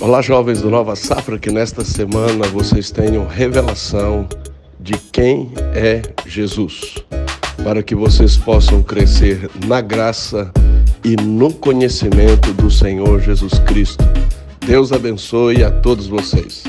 Olá, jovens do Nova Safra, que nesta semana vocês tenham revelação de quem é Jesus, para que vocês possam crescer na graça e no conhecimento do Senhor Jesus Cristo. Deus abençoe a todos vocês.